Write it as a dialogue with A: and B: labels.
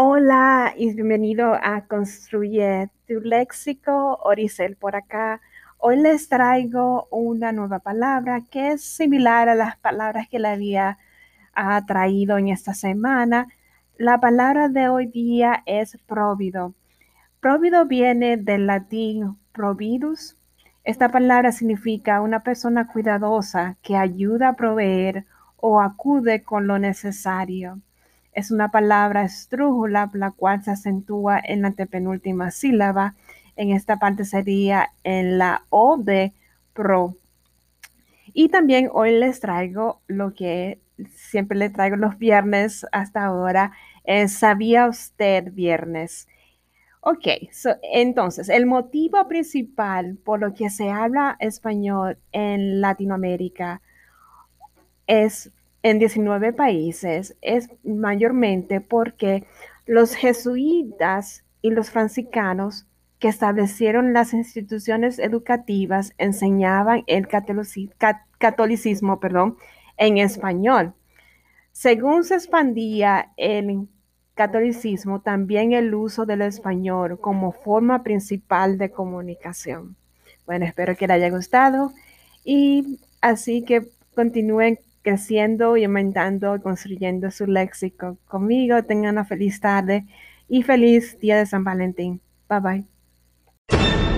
A: Hola y bienvenido a Construye tu léxico, Oricel por acá. Hoy les traigo una nueva palabra que es similar a las palabras que le había ah, traído en esta semana. La palabra de hoy día es provido. Provido viene del latín providus. Esta palabra significa una persona cuidadosa que ayuda a proveer o acude con lo necesario es una palabra estrújula, la cual se acentúa en la antepenúltima sílaba. En esta parte sería en la O de pro. Y también hoy les traigo lo que siempre les traigo los viernes hasta ahora, es ¿sabía usted viernes? Ok, entonces el motivo principal por lo que se habla español en Latinoamérica es en 19 países es mayormente porque los jesuitas y los franciscanos que establecieron las instituciones educativas enseñaban el catolicismo perdón, en español. Según se expandía el catolicismo, también el uso del español como forma principal de comunicación. Bueno, espero que les haya gustado y así que continúen creciendo y aumentando y construyendo su léxico. Conmigo, tengan una feliz tarde y feliz día de San Valentín. Bye bye.